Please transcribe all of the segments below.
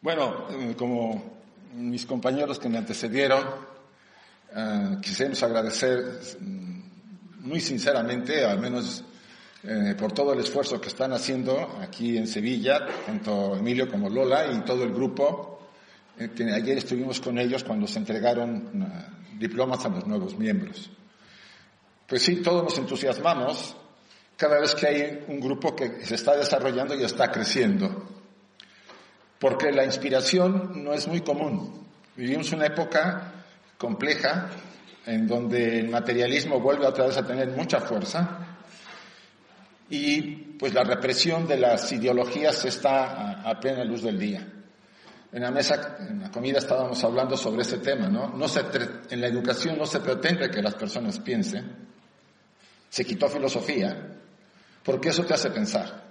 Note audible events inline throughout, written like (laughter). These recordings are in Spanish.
Bueno, eh, como mis compañeros que me antecedieron, eh, quisiéramos agradecer mm, muy sinceramente, al menos eh, por todo el esfuerzo que están haciendo aquí en Sevilla, tanto Emilio como Lola y todo el grupo, que ayer estuvimos con ellos cuando se entregaron diplomas a los nuevos miembros. Pues sí, todos nos entusiasmamos cada vez que hay un grupo que se está desarrollando y está creciendo porque la inspiración no es muy común. Vivimos una época compleja en donde el materialismo vuelve otra vez a tener mucha fuerza y pues la represión de las ideologías está a, plena luz del día. En la mesa, en la comida estábamos hablando sobre ese tema, ¿no? no se, en la educación no se pretende que las personas piensen, se quitó filosofía, porque eso te hace pensar.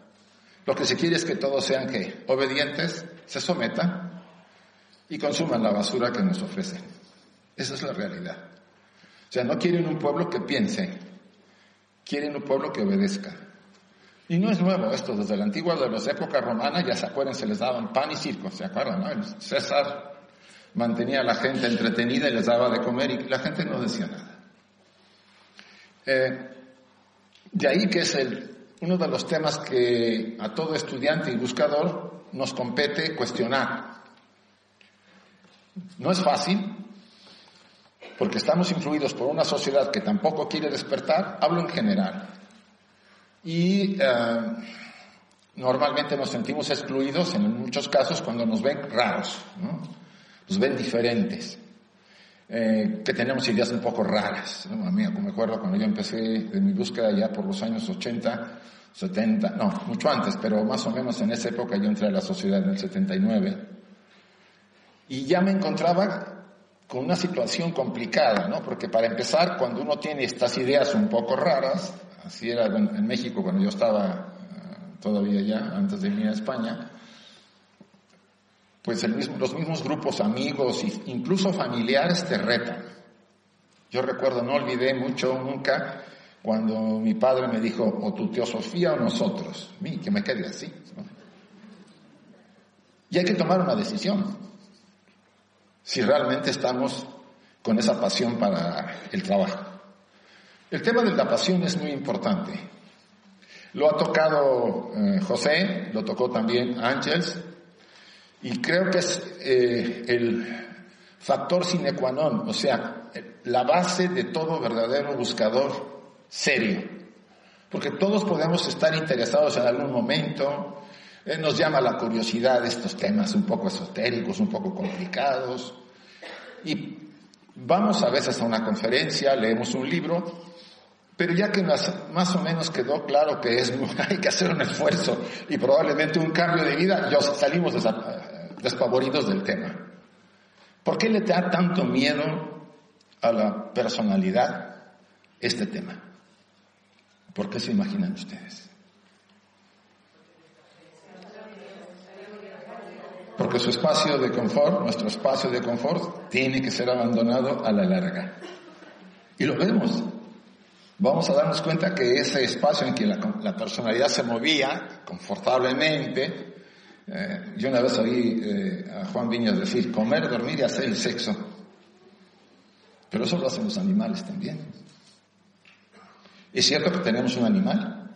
Lo que se quiere es que todos sean obedientes, se sometan y consuman la basura que nos ofrecen. Esa es la realidad. O sea, no quieren un pueblo que piense, quieren un pueblo que obedezca. Y no es nuevo esto, desde la antigua de las épocas romanas, ya se acuerdan, se les daban pan y circo, ¿se acuerdan? No? César mantenía a la gente entretenida y les daba de comer y la gente no decía nada. Eh, de ahí que es el uno de los temas que a todo estudiante y buscador nos compete cuestionar. No es fácil, porque estamos influidos por una sociedad que tampoco quiere despertar, hablo en general. Y eh, normalmente nos sentimos excluidos en muchos casos cuando nos ven raros, nos ven diferentes. Eh, que tenemos ideas un poco raras. A mí, me acuerdo cuando yo empecé de mi búsqueda ya por los años 80, 70, no, mucho antes, pero más o menos en esa época yo entré a la sociedad en el 79, y ya me encontraba con una situación complicada, ¿no? Porque para empezar, cuando uno tiene estas ideas un poco raras, así era en México cuando yo estaba eh, todavía ya, antes de ir a España, pues los mismos grupos amigos incluso familiares te retan. Yo recuerdo, no olvidé mucho nunca cuando mi padre me dijo, o tu teosofía o nosotros. mí, que me quede así. Y hay que tomar una decisión. Si realmente estamos con esa pasión para el trabajo. El tema de la pasión es muy importante. Lo ha tocado eh, José, lo tocó también Ángeles, y creo que es eh, el factor sine qua non, o sea, la base de todo verdadero buscador serio. Porque todos podemos estar interesados en algún momento, eh, nos llama la curiosidad estos temas un poco esotéricos, un poco complicados, y vamos a veces a una conferencia, leemos un libro, pero ya que más, o menos quedó claro que es, (laughs) hay que hacer un esfuerzo y probablemente un cambio de vida, ya salimos despavoridos del tema. ¿Por qué le da tanto miedo a la personalidad este tema? ¿Por qué se imaginan ustedes? Porque su espacio de confort, nuestro espacio de confort, tiene que ser abandonado a la larga. Y lo vemos. Vamos a darnos cuenta que ese espacio en que la, la personalidad se movía confortablemente, eh, yo una vez oí eh, a Juan Viñas decir, comer, dormir y hacer el sexo. Pero eso lo hacen los animales también. Es cierto que tenemos un animal,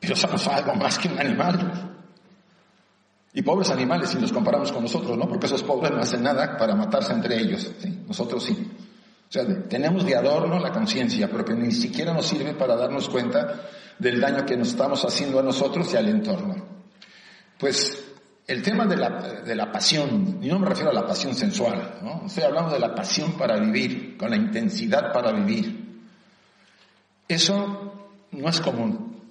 pero somos algo más que un animal. Y pobres animales si nos comparamos con nosotros, ¿no? Porque esos pobres no hacen nada para matarse entre ellos, Nosotros sí. Tenemos de adorno la conciencia, pero que ni siquiera nos sirve para darnos cuenta del daño que nos estamos haciendo a nosotros y al entorno. Pues el tema de la, de la, pasión, y no me refiero a la pasión sensual, ¿no? estoy hablando de la pasión para vivir, con la intensidad para vivir. Eso no es común.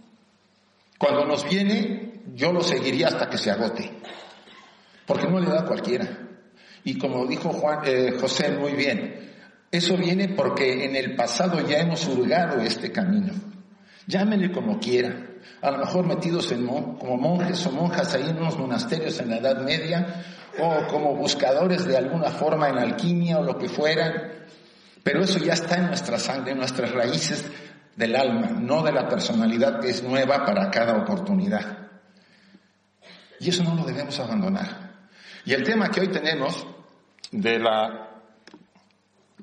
Cuando nos viene, yo lo seguiría hasta que se agote, porque no le da a cualquiera. Y como dijo Juan, eh, José muy bien, eso viene porque en el pasado ya hemos hurgado este camino. Llámenle como quiera a lo mejor metidos en, como monjes o monjas ahí en unos monasterios en la Edad Media, o como buscadores de alguna forma en alquimia o lo que fueran, Pero eso ya está en nuestra sangre, en nuestras raíces del alma, no de la personalidad que es nueva para cada oportunidad. Y eso no lo debemos abandonar. Y el tema que hoy tenemos de la,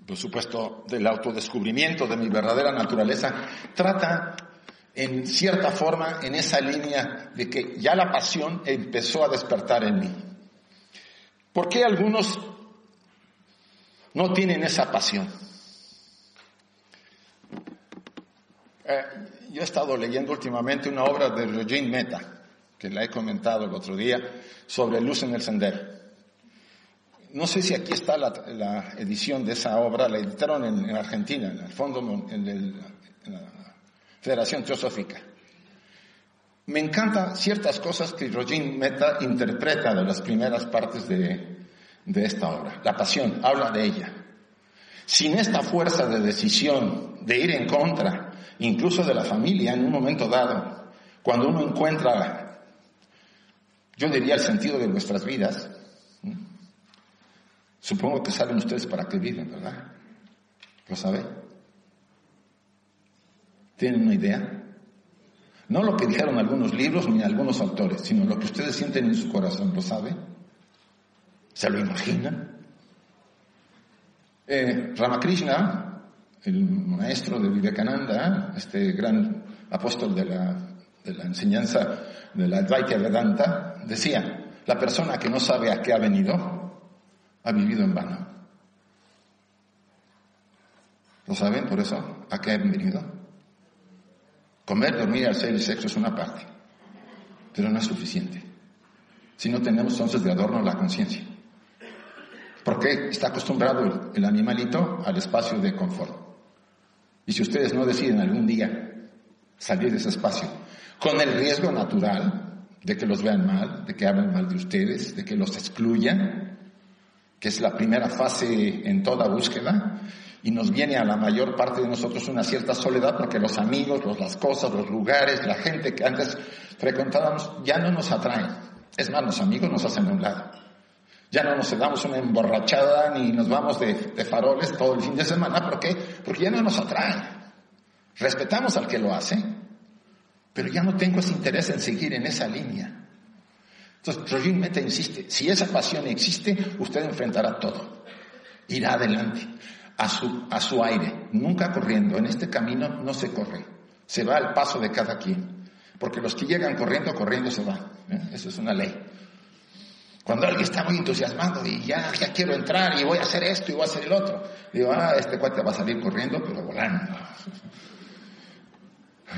por supuesto, del autodescubrimiento de mi verdadera naturaleza, trata en cierta forma en esa línea de que ya la pasión empezó a despertar en mí. ¿Por qué algunos no tienen esa pasión? Eh, yo he estado leyendo últimamente una obra de Eugene Meta, que la he comentado el otro día, sobre Luz en el Sendero. No sé si aquí está la, edición de esa obra, la editaron en, Argentina, en el Fondo, en, la Federación Teosófica. Me encantan ciertas cosas que Eugene Meta interpreta de las primeras partes de, de esta obra. La pasión, habla de ella. Sin esta fuerza de decisión, de ir en contra, incluso de la familia en un momento dado, cuando uno encuentra, yo diría, el sentido de nuestras vidas, supongo que saben ustedes para qué viven, ¿verdad? ¿Lo saben? ¿Tienen una idea? No lo que dijeron algunos libros ni algunos autores, sino lo que ustedes sienten en su corazón, ¿lo saben? ¿Se lo imaginan? Eh, Ramakrishna el maestro de Vivekananda, este gran apóstol de la, de la enseñanza de la Advaita Vedanta, decía, la persona que no sabe a qué ha venido, ha vivido en vano. ¿Lo saben por eso? ¿A qué han venido? Comer, dormir, hacer el sexo es una parte, pero no es suficiente. Si no tenemos entonces de adorno la conciencia. Porque está acostumbrado el animalito al espacio de confort. Y si ustedes no deciden algún día salir de ese espacio, con el riesgo natural de que los vean mal, de que hablen mal de ustedes, de que los excluyan, que es la primera fase en toda búsqueda, y nos viene a la mayor parte de nosotros una cierta soledad porque los amigos, los, las cosas, los lugares, la gente que antes frecuentábamos ya no nos atraen. Es más, los amigos nos hacen a un lado. Ya no nos damos una emborrachada ni nos vamos de, faroles todo el fin de semana. ¿Por qué? Porque ya no nos atrae. Respetamos al que lo hace, pero ya no tengo ese interés en seguir en esa línea. Entonces, Trojin Meta insiste, si esa pasión existe, usted enfrentará todo. Irá adelante, a su, a su aire, nunca corriendo. En este camino no se corre, se va al paso de cada quien. Porque los que llegan corriendo, corriendo se van. ¿eh? Eso es una ley. Cuando alguien está muy entusiasmado y ya, ya quiero entrar y voy a hacer esto y voy a hacer el otro, digo, ah, este cuate va a salir corriendo, pero volando.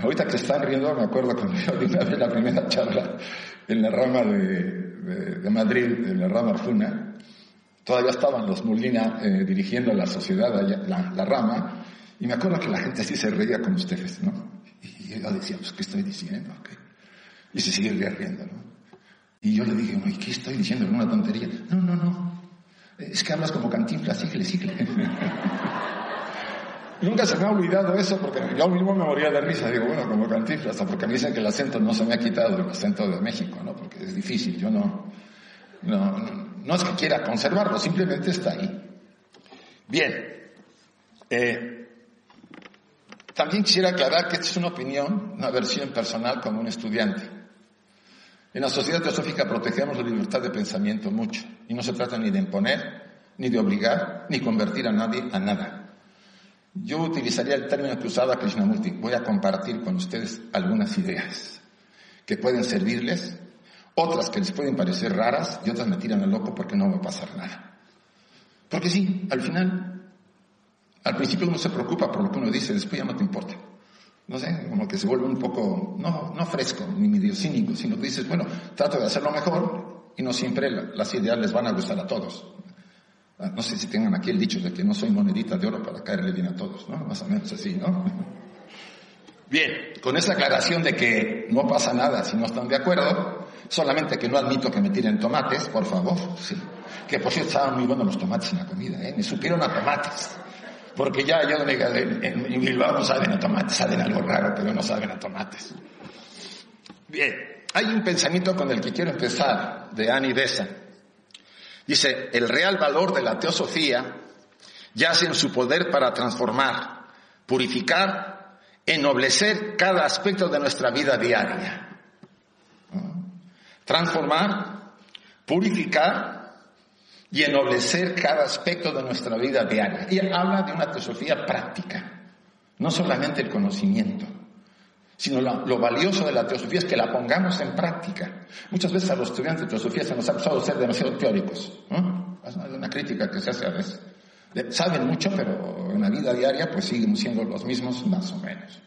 Ahorita que están riendo, me acuerdo cuando yo di la primera charla en la rama de, Madrid, en la rama Arjuna, todavía estaban los Molina eh, dirigiendo la sociedad, la, rama, y me acuerdo que la gente así se reía con ustedes, ¿no? Y yo decía, pues, ¿qué estoy diciendo? Y se sigue riendo, ¿no? Y yo le dije, ¿y qué estoy diciendo? ¿Una tontería? No, no, no. Es que hablas como cantinflas, síguele, síguele. (laughs) Nunca se me ha olvidado eso porque yo mismo me moría de risa. Digo, bueno, como cantinflas, porque me dicen que el acento no se me ha quitado, el acento de México, ¿no? Porque es difícil. Yo no, no, no es que quiera conservarlo, simplemente está ahí. Bien. Eh, también quisiera aclarar que esta es una opinión, una versión personal como un estudiante. En la sociedad teosófica protegemos la libertad de pensamiento mucho y no se trata ni de imponer, ni de obligar, ni convertir a nadie a nada. Yo utilizaría el término que usaba Krishnamurti. Voy a compartir con ustedes algunas ideas que pueden servirles, otras que les pueden parecer raras y otras me tiran al loco porque no va a pasar nada. Porque sí, al final, al principio uno se preocupa por lo que uno dice, después ya no te importa no sé, como que se vuelve un poco, no, no fresco ni medio cínico, sino que dices, bueno, trato de hacerlo mejor y no siempre las ideas les van a gustar a todos. Ah, no sé si tengan aquí el dicho de que no soy monedita de oro para caerle bien a todos, ¿no? Más o menos así, ¿no? (laughs) Bien, con esa aclaración de que no pasa nada si no están de acuerdo, solamente que no admito que me tiren tomates, por favor, sí. Que por cierto estaban muy buenos los tomates en la comida, ¿eh? Me supieron a tomates. Porque ya yo en, en Bilbao no saben a tomates, saben algo raro, pero no saben a tomates. Bien, hay un pensamiento con el que quiero empezar, de Annie Bessa. Dice, el real valor de la teosofía yace en su poder para transformar, purificar, ennoblecer cada aspecto de nuestra vida diaria. Transformar, purificar y ennoblecer cada aspecto de nuestra vida diaria. Y habla de una teosofía práctica, no solamente el conocimiento sino lo, valioso de la teosofía es que la pongamos en práctica. Muchas veces a los estudiantes de teosofía se nos ha acusado ser demasiado teóricos. Es una crítica que se hace a veces. Saben mucho, pero en la vida diaria pues siguen siendo los mismos más o menos.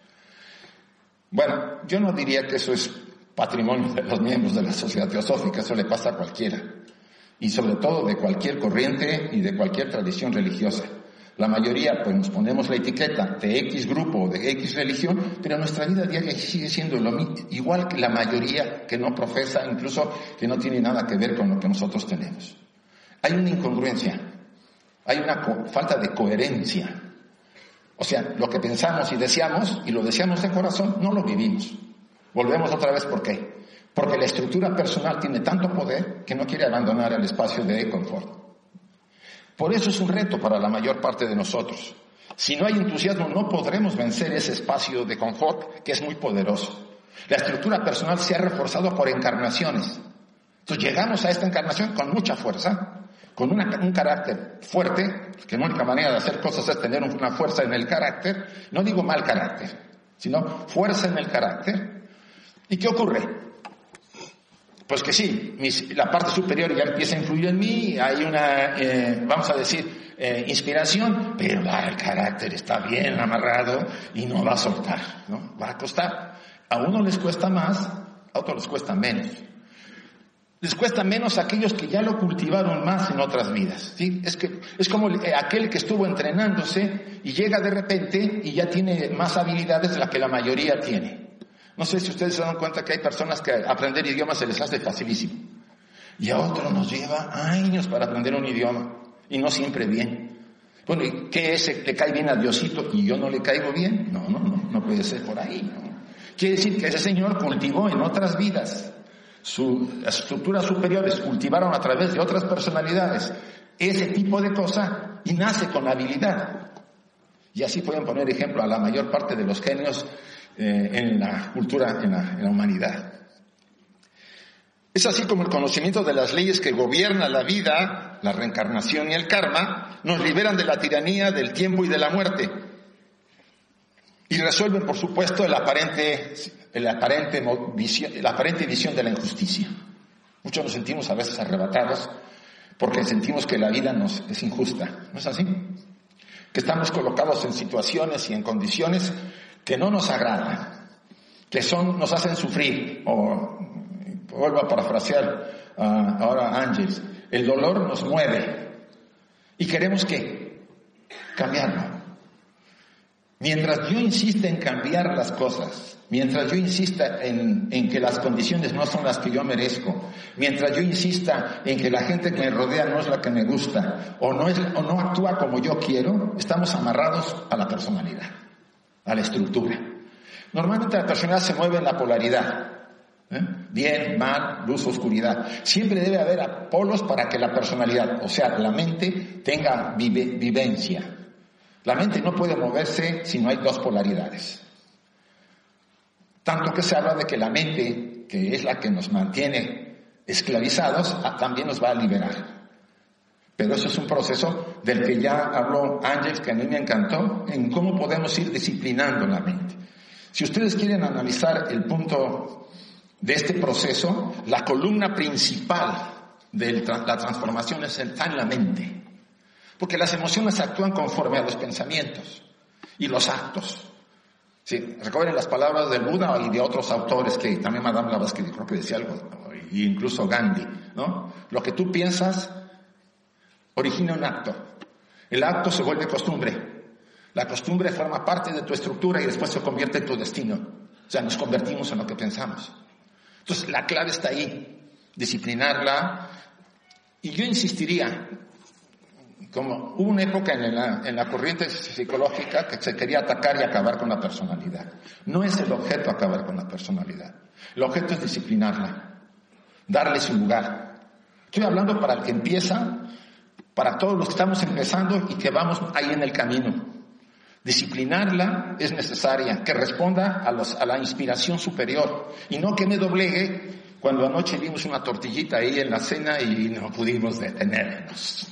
Bueno, yo no diría que eso es patrimonio de los miembros de la sociedad teosófica, eso le pasa a cualquiera. Y sobre todo de cualquier corriente y de cualquier tradición religiosa. La mayoría, pues nos ponemos la etiqueta de X grupo o de X religión, pero nuestra vida diaria sigue siendo lo mismo, igual que la mayoría que no profesa, incluso que no tiene nada que ver con lo que nosotros tenemos. Hay una incongruencia, hay una falta de coherencia. O sea, lo que pensamos y deseamos, y lo deseamos de corazón, no lo vivimos. Volvemos otra vez, ¿por qué? Porque la estructura personal tiene tanto poder que no quiere abandonar el espacio de confort. Por eso es un reto para la mayor parte de nosotros. Si no hay entusiasmo, no podremos vencer ese espacio de confort que es muy poderoso. La estructura personal se ha reforzado por encarnaciones. Entonces llegamos a esta encarnación con mucha fuerza, con un carácter fuerte, que la única manera de hacer cosas es tener una fuerza en el carácter, no digo mal carácter, sino fuerza en el carácter. ¿Y qué ocurre? Pues que sí, la parte superior ya empieza a influir en mí, hay una, eh, vamos a decir, eh, inspiración, pero el carácter está bien amarrado y no va a soltar, ¿no? Va a costar. A uno les cuesta más, a otros les cuesta menos. Les cuesta menos aquellos que ya lo cultivaron más en otras vidas. Es, que, es como eh, aquel que estuvo entrenándose y llega de repente y ya tiene más habilidades de las que la mayoría tiene. No sé si ustedes se dan cuenta que hay personas que aprender idiomas se les hace facilísimo. Y a otros nos lleva años para aprender un idioma. Y no siempre bien. Bueno, ¿y qué es? ¿Le cae bien a Diosito y yo no le caigo bien? No, no, no, no puede ser por ahí. ¿no? Quiere decir que ese señor cultivó en otras vidas. Sus estructuras superiores cultivaron a través de otras personalidades ese tipo de cosa y nace con habilidad. Y así pueden poner ejemplo a la mayor parte de los genios eh, en la cultura, en la, humanidad. Es así como el conocimiento de las leyes que gobiernan la vida, la reencarnación y el karma, nos liberan de la tiranía del tiempo y de la muerte. Y resuelven, por supuesto, el aparente, el aparente, la aparente visión de la injusticia. Muchos nos sentimos a veces arrebatados porque sentimos que la vida nos es injusta. ¿No es así? Que estamos colocados en situaciones y en condiciones que no nos agradan, que son, nos hacen sufrir, o vuelvo a parafrasear ahora Ángeles, el dolor nos mueve y queremos que cambiarlo. Mientras yo insista en cambiar las cosas, mientras yo insista en, en, que las condiciones no son las que yo merezco, mientras yo insista en que la gente que me rodea no es la que me gusta o no, es, o no actúa como yo quiero, estamos amarrados a la personalidad a la estructura. Normalmente la personalidad se mueve en la polaridad. ¿eh? Bien, mal, luz, oscuridad. Siempre debe haber polos para que la personalidad, o sea, la mente, tenga vivencia. La mente no puede moverse si no hay dos polaridades. Tanto que se habla de que la mente, que es la que nos mantiene esclavizados, ah, también nos va a liberar. Pero eso es un proceso del que ya habló Ángel, que a mí me encantó, en cómo podemos ir disciplinando la mente. Si ustedes quieren analizar el punto de este proceso, la columna principal de la transformación es está en la mente. Porque las emociones actúan conforme a los pensamientos y los actos. Sí, recuerden las palabras del Buda y de otros autores que también Madame Blavatsky creo que decía algo, e incluso Gandhi, ¿no? Lo que tú piensas origina un acto. El acto se vuelve costumbre. La costumbre forma parte de tu estructura y después se convierte en tu destino. O sea, nos convertimos en lo que pensamos. Entonces, la clave está ahí, disciplinarla. Y yo insistiría, como hubo una época en la, en la corriente psicológica que se quería atacar y acabar con la personalidad. No es el objeto acabar con la personalidad. El objeto es disciplinarla, darle su lugar. Estoy hablando para el que empieza para todos los que estamos empezando y que vamos ahí en el camino. Disciplinarla es necesaria, que responda a, la inspiración superior y no que me doblegue cuando anoche vimos una tortillita ahí en la cena y no pudimos detenernos.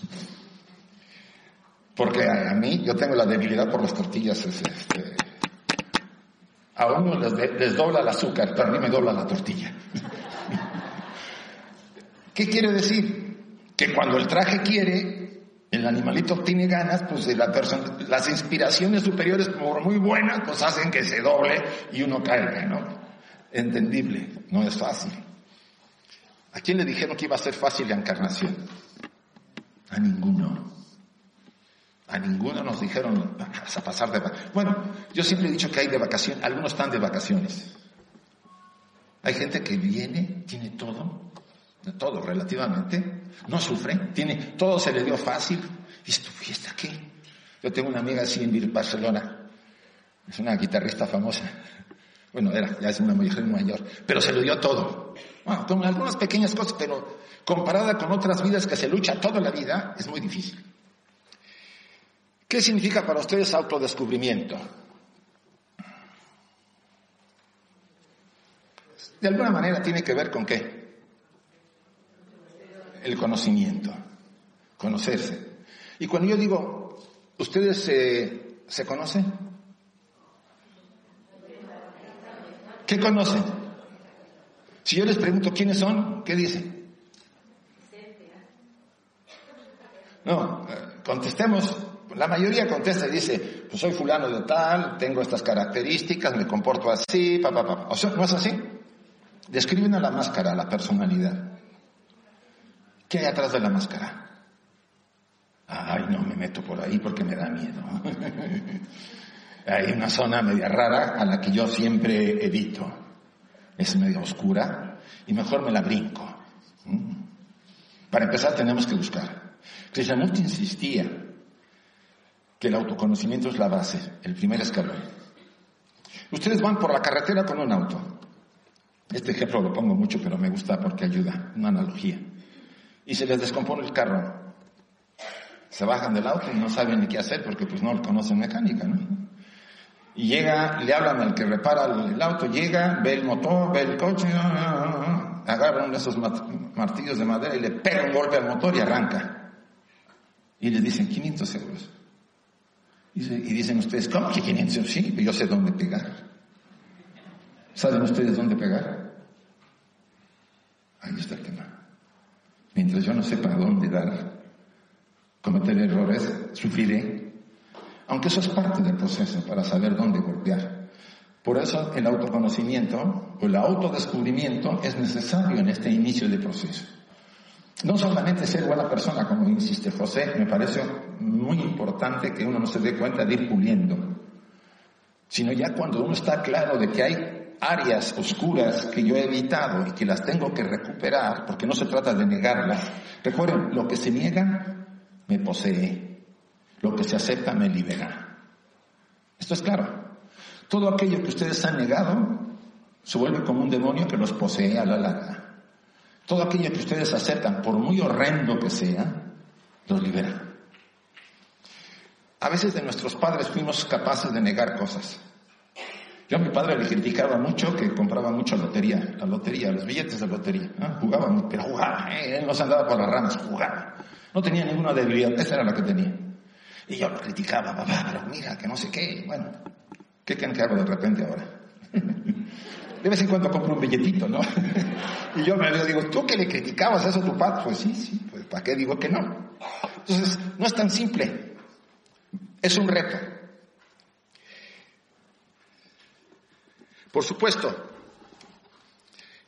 Porque a, mí, yo tengo la debilidad por las tortillas. Este, a uno les, les dobla el azúcar, pero a mí me dobla la tortilla. (laughs) ¿Qué quiere decir? Que cuando el traje quiere, el animalito tiene ganas, pues las inspiraciones superiores, por muy buenas, pues hacen que se doble y uno caiga, ¿no? Entendible, no es fácil. ¿A quién le dijeron que iba a ser fácil la encarnación? A ninguno. A ninguno nos dijeron, a pasar de... Bueno, yo siempre he dicho que hay de vacaciones, algunos están de vacaciones. Hay gente que viene, tiene todo, de todo relativamente, no sufre, tiene, todo se le dio fácil. ¿Y tu fiesta qué? Yo tengo una amiga así en Barcelona, es una guitarrista famosa. Bueno, era, ya es una mujer mayor, pero se le dio todo. Bueno, con algunas pequeñas cosas, pero comparada con otras vidas que se lucha toda la vida, es muy difícil. ¿Qué significa para ustedes autodescubrimiento? De alguna manera tiene que ver con qué? El conocimiento, conocerse. Y cuando yo digo, ¿ustedes se, conocen? ¿Qué conocen? Si yo les pregunto quiénes son, ¿qué dicen? No, eh, contestemos. La mayoría contesta y dice, pues soy fulano de tal, tengo estas características, me comporto así, papá, papá. O sea, ¿no es así? Describen la máscara, la personalidad. ¿Qué hay atrás de la máscara? Ay, no me meto por ahí porque me da miedo. (laughs) hay una zona media rara a la que yo siempre evito. Es media oscura y mejor me la brinco. ¿Mm? Para empezar tenemos que buscar. Krishnamurti insistía que el autoconocimiento es la base, el primer escalón. Ustedes van por la carretera con un auto. Este ejemplo lo pongo mucho, pero me gusta porque ayuda, una analogía y se les descompone el carro. Se bajan del auto y no saben ni qué hacer porque pues no conocen mecánica, ¿no? Y llega, le hablan al que repara el auto, llega, ve el motor, ve el coche, agarra uno de esos martillos de madera y le pega un golpe al motor y arranca. Y les dicen 500 euros. Y, dicen ustedes, ¿cómo que 500 euros? Sí, yo sé dónde pegar. ¿Saben ustedes dónde pegar? Ahí está el tema. Mientras yo no sepa dónde dar, cometer errores, sufriré. Aunque eso es parte del proceso para saber dónde golpear. Por eso el autoconocimiento o el autodescubrimiento es necesario en este inicio de proceso. No solamente ser buena persona, como insiste José, me parece muy importante que uno no se dé cuenta de ir puliendo, sino ya cuando uno está claro de que hay áreas oscuras que yo he evitado y que las tengo que recuperar, porque no se trata de negarlas. Recuerden, lo que se niega me posee, lo que se acepta me libera. Esto es claro. Todo aquello que ustedes han negado se vuelve como un demonio que los posee a la larga. Todo aquello que ustedes aceptan, por muy horrendo que sea, los libera. A veces de nuestros padres fuimos capaces de negar cosas. Yo a mi padre le criticaba mucho que compraba mucho lotería, la lotería, los billetes de lotería. Jugaba, pero jugaba, ¿eh? él no se andaba por las ramas, jugaba. No tenía ninguna debilidad, esa era la que tenía. Y yo lo criticaba, papá, pero mira, que no sé qué. Bueno, ¿qué creen que hago de repente ahora? (laughs) De vez en cuando compro un billetito, ¿no? (laughs) y yo me digo, ¿tú que le criticabas eso a tu padre? Pues sí, sí, pues ¿para qué digo que no? Entonces, no es tan simple. Es un reto. Por supuesto,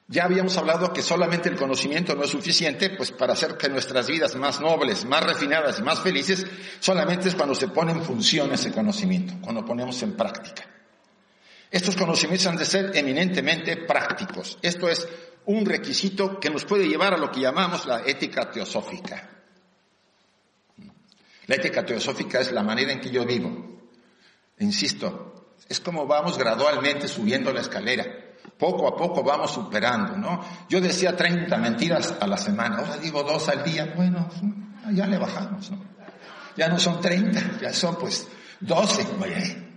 ya habíamos hablado que solamente el conocimiento no es suficiente, pues para hacer que nuestras vidas más nobles, más refinadas y más felices, solamente es cuando se pone en función ese conocimiento, cuando ponemos en práctica. Estos conocimientos han de ser eminentemente prácticos. Esto es un requisito que nos puede llevar a lo que llamamos la ética teosófica. La ética teosófica es la manera en que yo vivo. Insisto, es como vamos gradualmente subiendo la escalera. Poco a poco vamos superando, ¿no? Yo decía 30 mentiras a la semana, ahora digo dos al día. Bueno, ya le bajamos, ¿no? Ya no son 30, ya son pues 12. Oye,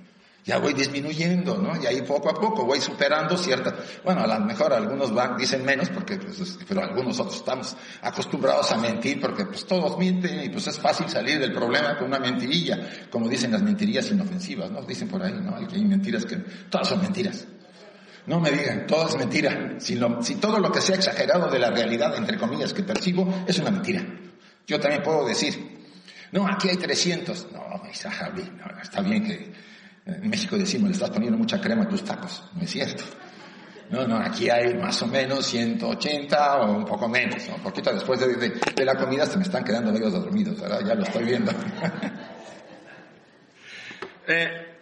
ya voy disminuyendo, ¿no? Y ahí poco a poco voy superando ciertas, bueno, a lo mejor algunos van, dicen menos, porque, pues, pero algunos otros estamos acostumbrados a mentir, porque pues todos mienten y pues es fácil salir del problema con una mentirilla, como dicen las mentirillas inofensivas, ¿no? Dicen por ahí, ¿no? Hay mentiras que, todas son mentiras. No me digan, todo es mentira. Si, si todo lo que sea exagerado de la realidad, entre comillas, que percibo, es una mentira. Yo también puedo decir, no, aquí hay 300. No, no, está bien que en México decimos, le estás poniendo mucha crema a tus tacos. No es cierto. No, no, aquí hay más o menos 180 o un poco menos. Un poquito después de, la comida se me están quedando medio dormidos, ¿verdad? Ya lo estoy viendo. (laughs) eh,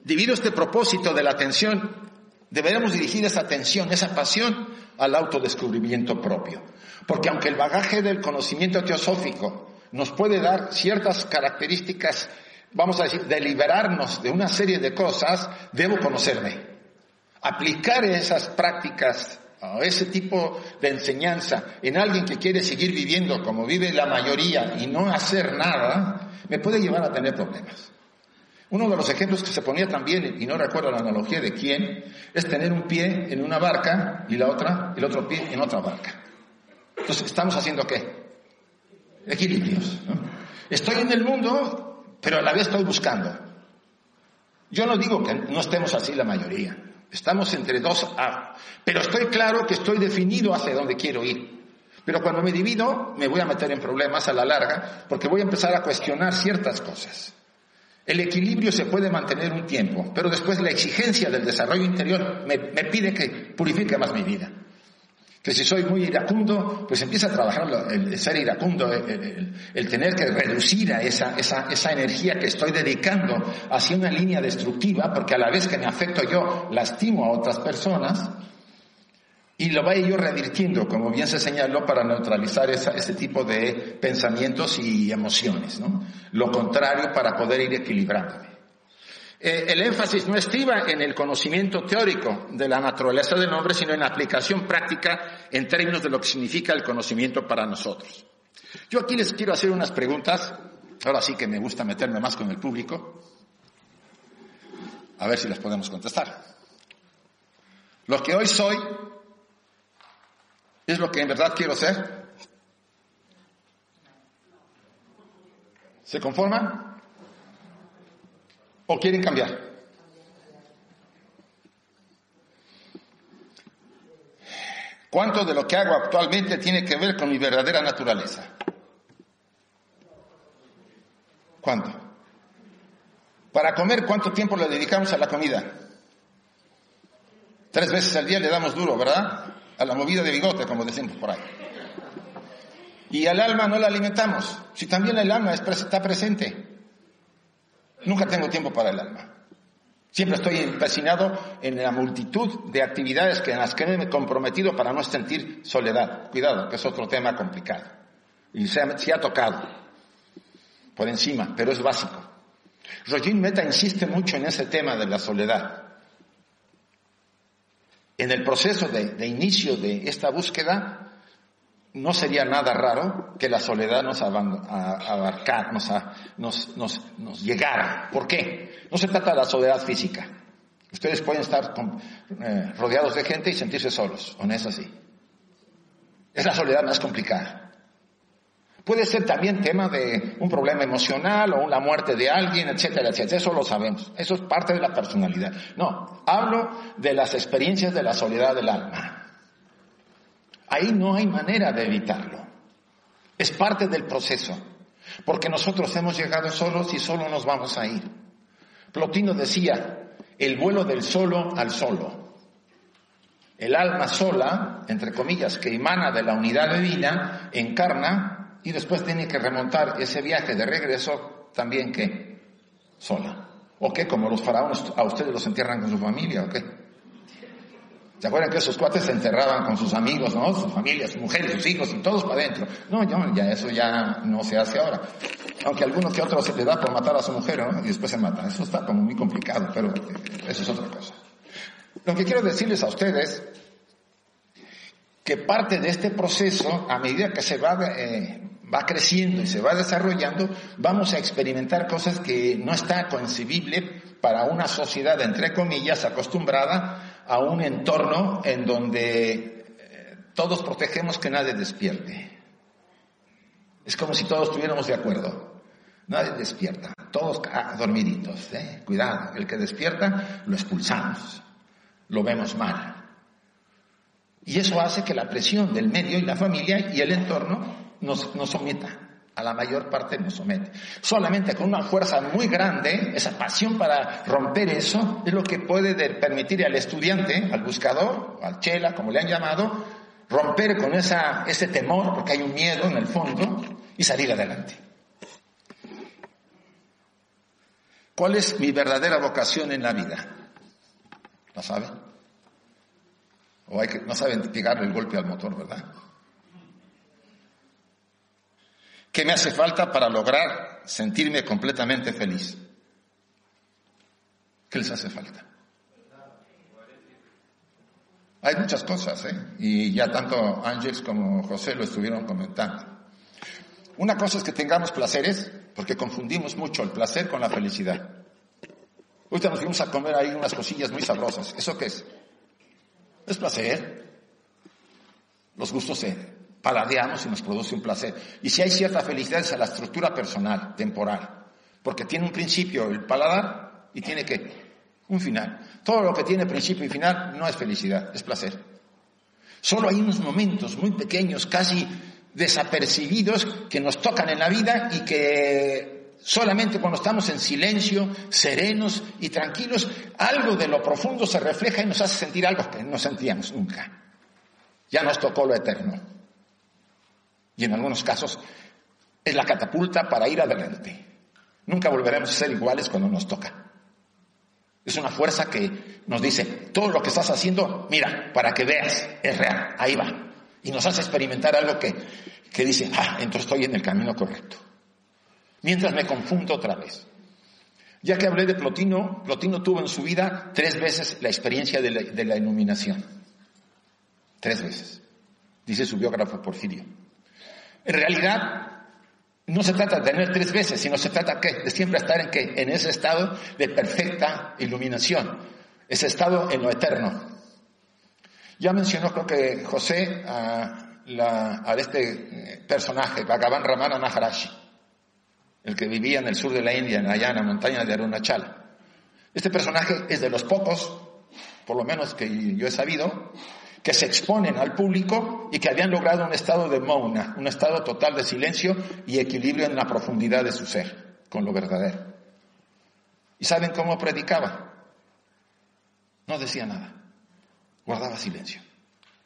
debido este propósito de la atención, deberemos dirigir esa atención, esa pasión al autodescubrimiento propio. Porque aunque el bagaje del conocimiento teosófico nos puede dar ciertas características vamos a decir, de liberarnos de una serie de cosas, debo conocerme. Aplicar esas prácticas ese tipo de enseñanza en alguien que quiere seguir viviendo como vive la mayoría y no hacer nada, me puede llevar a tener problemas. Uno de los ejemplos que se ponía también, y no recuerdo la analogía de quién, es tener un pie en una barca y la otra, el otro pie en otra barca. Entonces, ¿estamos haciendo qué? Equilibrios. Estoy en el mundo pero a la vez estoy buscando. Yo no digo que no estemos así la mayoría, estamos entre dos A, pero estoy claro que estoy definido hacia dónde quiero ir. Pero cuando me divido, me voy a meter en problemas a la larga, porque voy a empezar a cuestionar ciertas cosas. El equilibrio se puede mantener un tiempo, pero después la exigencia del desarrollo interior me, me pide que purifique más mi vida que si soy muy iracundo, pues empieza a trabajar el, ser iracundo, el, tener que reducir a esa, esa, esa, energía que estoy dedicando hacia una línea destructiva, porque a la vez que me afecto yo, lastimo a otras personas, y lo vaya yo revirtiendo, como bien se señaló, para neutralizar ese tipo de pensamientos y emociones, ¿no? Lo contrario para poder ir equilibrándome. Eh, el énfasis no estriba en el conocimiento teórico de la naturaleza del hombre, sino en la aplicación práctica en términos de lo que significa el conocimiento para nosotros. Yo aquí les quiero hacer unas preguntas, ahora sí que me gusta meterme más con el público, a ver si las podemos contestar. Lo que hoy soy es lo que en verdad quiero ser. ¿Se conforman? ¿O quieren cambiar? ¿Cuánto de lo que hago actualmente tiene que ver con mi verdadera naturaleza? ¿Cuánto? Para comer, ¿cuánto tiempo le dedicamos a la comida? Tres veces al día le damos duro, ¿verdad? A la movida de bigote, como decimos por ahí. Y al alma no la alimentamos. Si también el alma está presente. Nunca tengo tiempo para el alma. Siempre estoy empecinado en la multitud de actividades que en las que me he comprometido para no sentir soledad. Cuidado, que es otro tema complicado. Y se ha, tocado por encima, pero es básico. Roger Meta insiste mucho en ese tema de la soledad. En el proceso de inicio de esta búsqueda, no sería nada raro que la soledad nos abarcara, nos, nos, llegara. ¿Por qué? No se trata de la soledad física. Ustedes pueden estar eh, rodeados de gente y sentirse solos, ¿o no es así? Es la soledad más complicada. Puede ser también tema de un problema emocional o una muerte de alguien, etcétera, etcétera. Eso lo sabemos. Eso es parte de la personalidad. No, hablo de las experiencias de la soledad del alma. Ahí no hay manera de evitarlo. Es parte del proceso. Porque nosotros hemos llegado solos y solo nos vamos a ir. Plotino decía, el vuelo del solo al solo. El alma sola, entre comillas, que emana de la unidad divina, encarna y después tiene que remontar ese viaje de regreso también que sola. ¿O qué? Como los faraones a ustedes los entierran con su familia, ¿o qué? ¿Se acuerdan que esos cuates se enterraban con sus amigos, ¿no? Sus familias, sus mujeres, sus hijos y todos para adentro? No, ya, eso ya no se hace ahora. Aunque a algunos que otros se le da por matar a su mujer, ¿no? Y después se matan. Eso está como muy complicado, pero eso es otra cosa. Lo que quiero decirles a ustedes, que parte de este proceso, a medida que se va eh, va creciendo y se va desarrollando, vamos a experimentar cosas que no está concebible para una sociedad, entre comillas, acostumbrada a un entorno en donde eh, todos protegemos que nadie despierte. Es como si todos estuviéramos de acuerdo. Nadie despierta, todos dormiditos. ¿eh? Cuidado, el que despierta lo expulsamos, lo vemos mal. Y eso hace que la presión del medio y la familia y el entorno nos, nos someta a la mayor parte nos somete. Solamente con una fuerza muy grande, esa pasión para romper eso, es lo que puede permitir al estudiante, al buscador, al chela, como le han llamado, romper con esa, ese temor, porque hay un miedo en el fondo, y salir adelante. ¿Cuál es mi verdadera vocación en la vida? ¿La sabe? O hay que, no saben pegarle el golpe al motor, ¿verdad? ¿Qué me hace falta para lograr sentirme completamente feliz? ¿Qué les hace falta? Hay muchas cosas, ¿eh? Y ya tanto Ángeles como José lo estuvieron comentando. Una cosa es que tengamos placeres, porque confundimos mucho el placer con la felicidad. Ahorita nos fuimos a comer ahí unas cosillas muy sabrosas. ¿Eso qué es? Es placer. Los gustos se paladeamos y nos produce un placer. Y si hay cierta felicidad es a la estructura personal, temporal, porque tiene un principio el paladar y tiene que un final. Todo lo que tiene principio y final no es felicidad, es placer. Solo hay unos momentos muy pequeños, casi desapercibidos, que nos tocan en la vida y que solamente cuando estamos en silencio, serenos y tranquilos, algo de lo profundo se refleja y nos hace sentir algo que no sentíamos nunca. Ya nos tocó lo eterno y en algunos casos es la catapulta para ir adelante. Nunca volveremos a ser iguales cuando nos toca. Es una fuerza que nos dice, todo lo que estás haciendo, mira, para que veas, es real, ahí va. Y nos hace experimentar algo que, que dice, ah, entonces estoy en el camino correcto. Mientras me confundo otra vez. Ya que hablé de Plotino, Plotino tuvo en su vida tres veces la experiencia de la, de la iluminación. Tres veces. Dice su biógrafo Porfirio. En realidad, no se trata de tener tres veces, sino se trata de siempre estar en, que, en ese estado de perfecta iluminación, ese estado en lo eterno. Ya mencionó, creo que José, a, este eh, personaje, Bhagavan Ramana Maharashi, el que vivía en el sur de la India, en allá en la montaña de Arunachala. Este personaje es de los pocos, por lo menos que yo he sabido, que se exponen al público y que habían logrado un estado de mauna, un estado total de silencio y equilibrio en la profundidad de su ser, con lo verdadero. ¿Y saben cómo predicaba? No decía nada, guardaba silencio.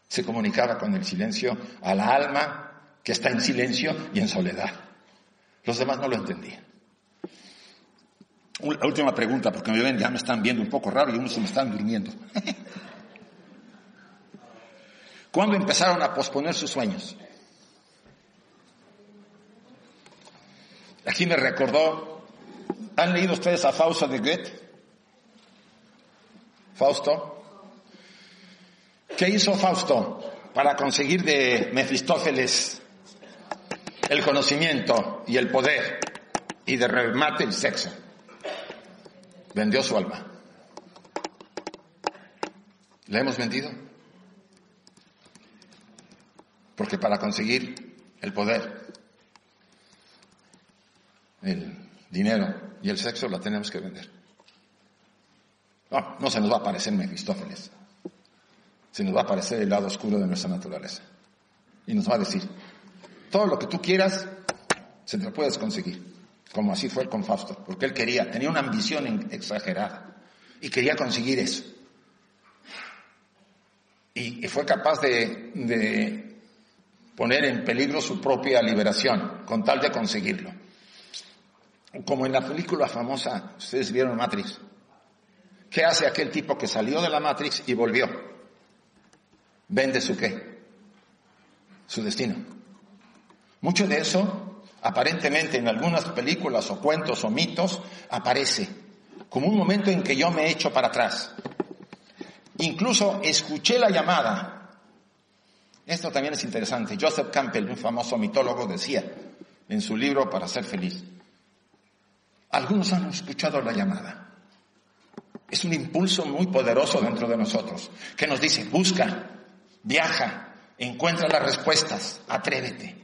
Se comunicaba con el silencio a la alma que está en silencio y en soledad. Los demás no lo entendían. La última pregunta, porque me ven, ya me están viendo un poco raro y unos se me están durmiendo. (laughs) ¿Cuándo empezaron a posponer sus sueños? Aquí me recordó, ¿han leído ustedes a Fausto de Goethe? Fausto. ¿Qué hizo Fausto para conseguir de Mefistófeles el conocimiento y el poder y de remate el sexo? Vendió su alma. ¿La hemos vendido? Porque para conseguir el poder, el dinero y el sexo la tenemos que vender. No, no se nos va a aparecer Mefistófeles. Se nos va a aparecer el lado oscuro de nuestra naturaleza. Y nos va a decir, todo lo que tú quieras, se te lo puedes conseguir. Como así fue con Fausto. Porque él quería, tenía una ambición exagerada. Y quería conseguir eso. Y fue capaz de poner en peligro su propia liberación con tal de conseguirlo. Como en la película famosa, ustedes vieron Matrix. ¿Qué hace aquel tipo que salió de la Matrix y volvió? Vende su qué? Su destino. Mucho de eso, aparentemente en algunas películas o cuentos o mitos, aparece como un momento en que yo me echo para atrás. Incluso escuché la llamada esto también es interesante. Joseph Campbell, un famoso mitólogo, decía, en su libro Para ser feliz. Algunos han escuchado la llamada. Es un impulso muy poderoso dentro de nosotros que nos dice, busca, viaja, encuentra las respuestas, atrévete.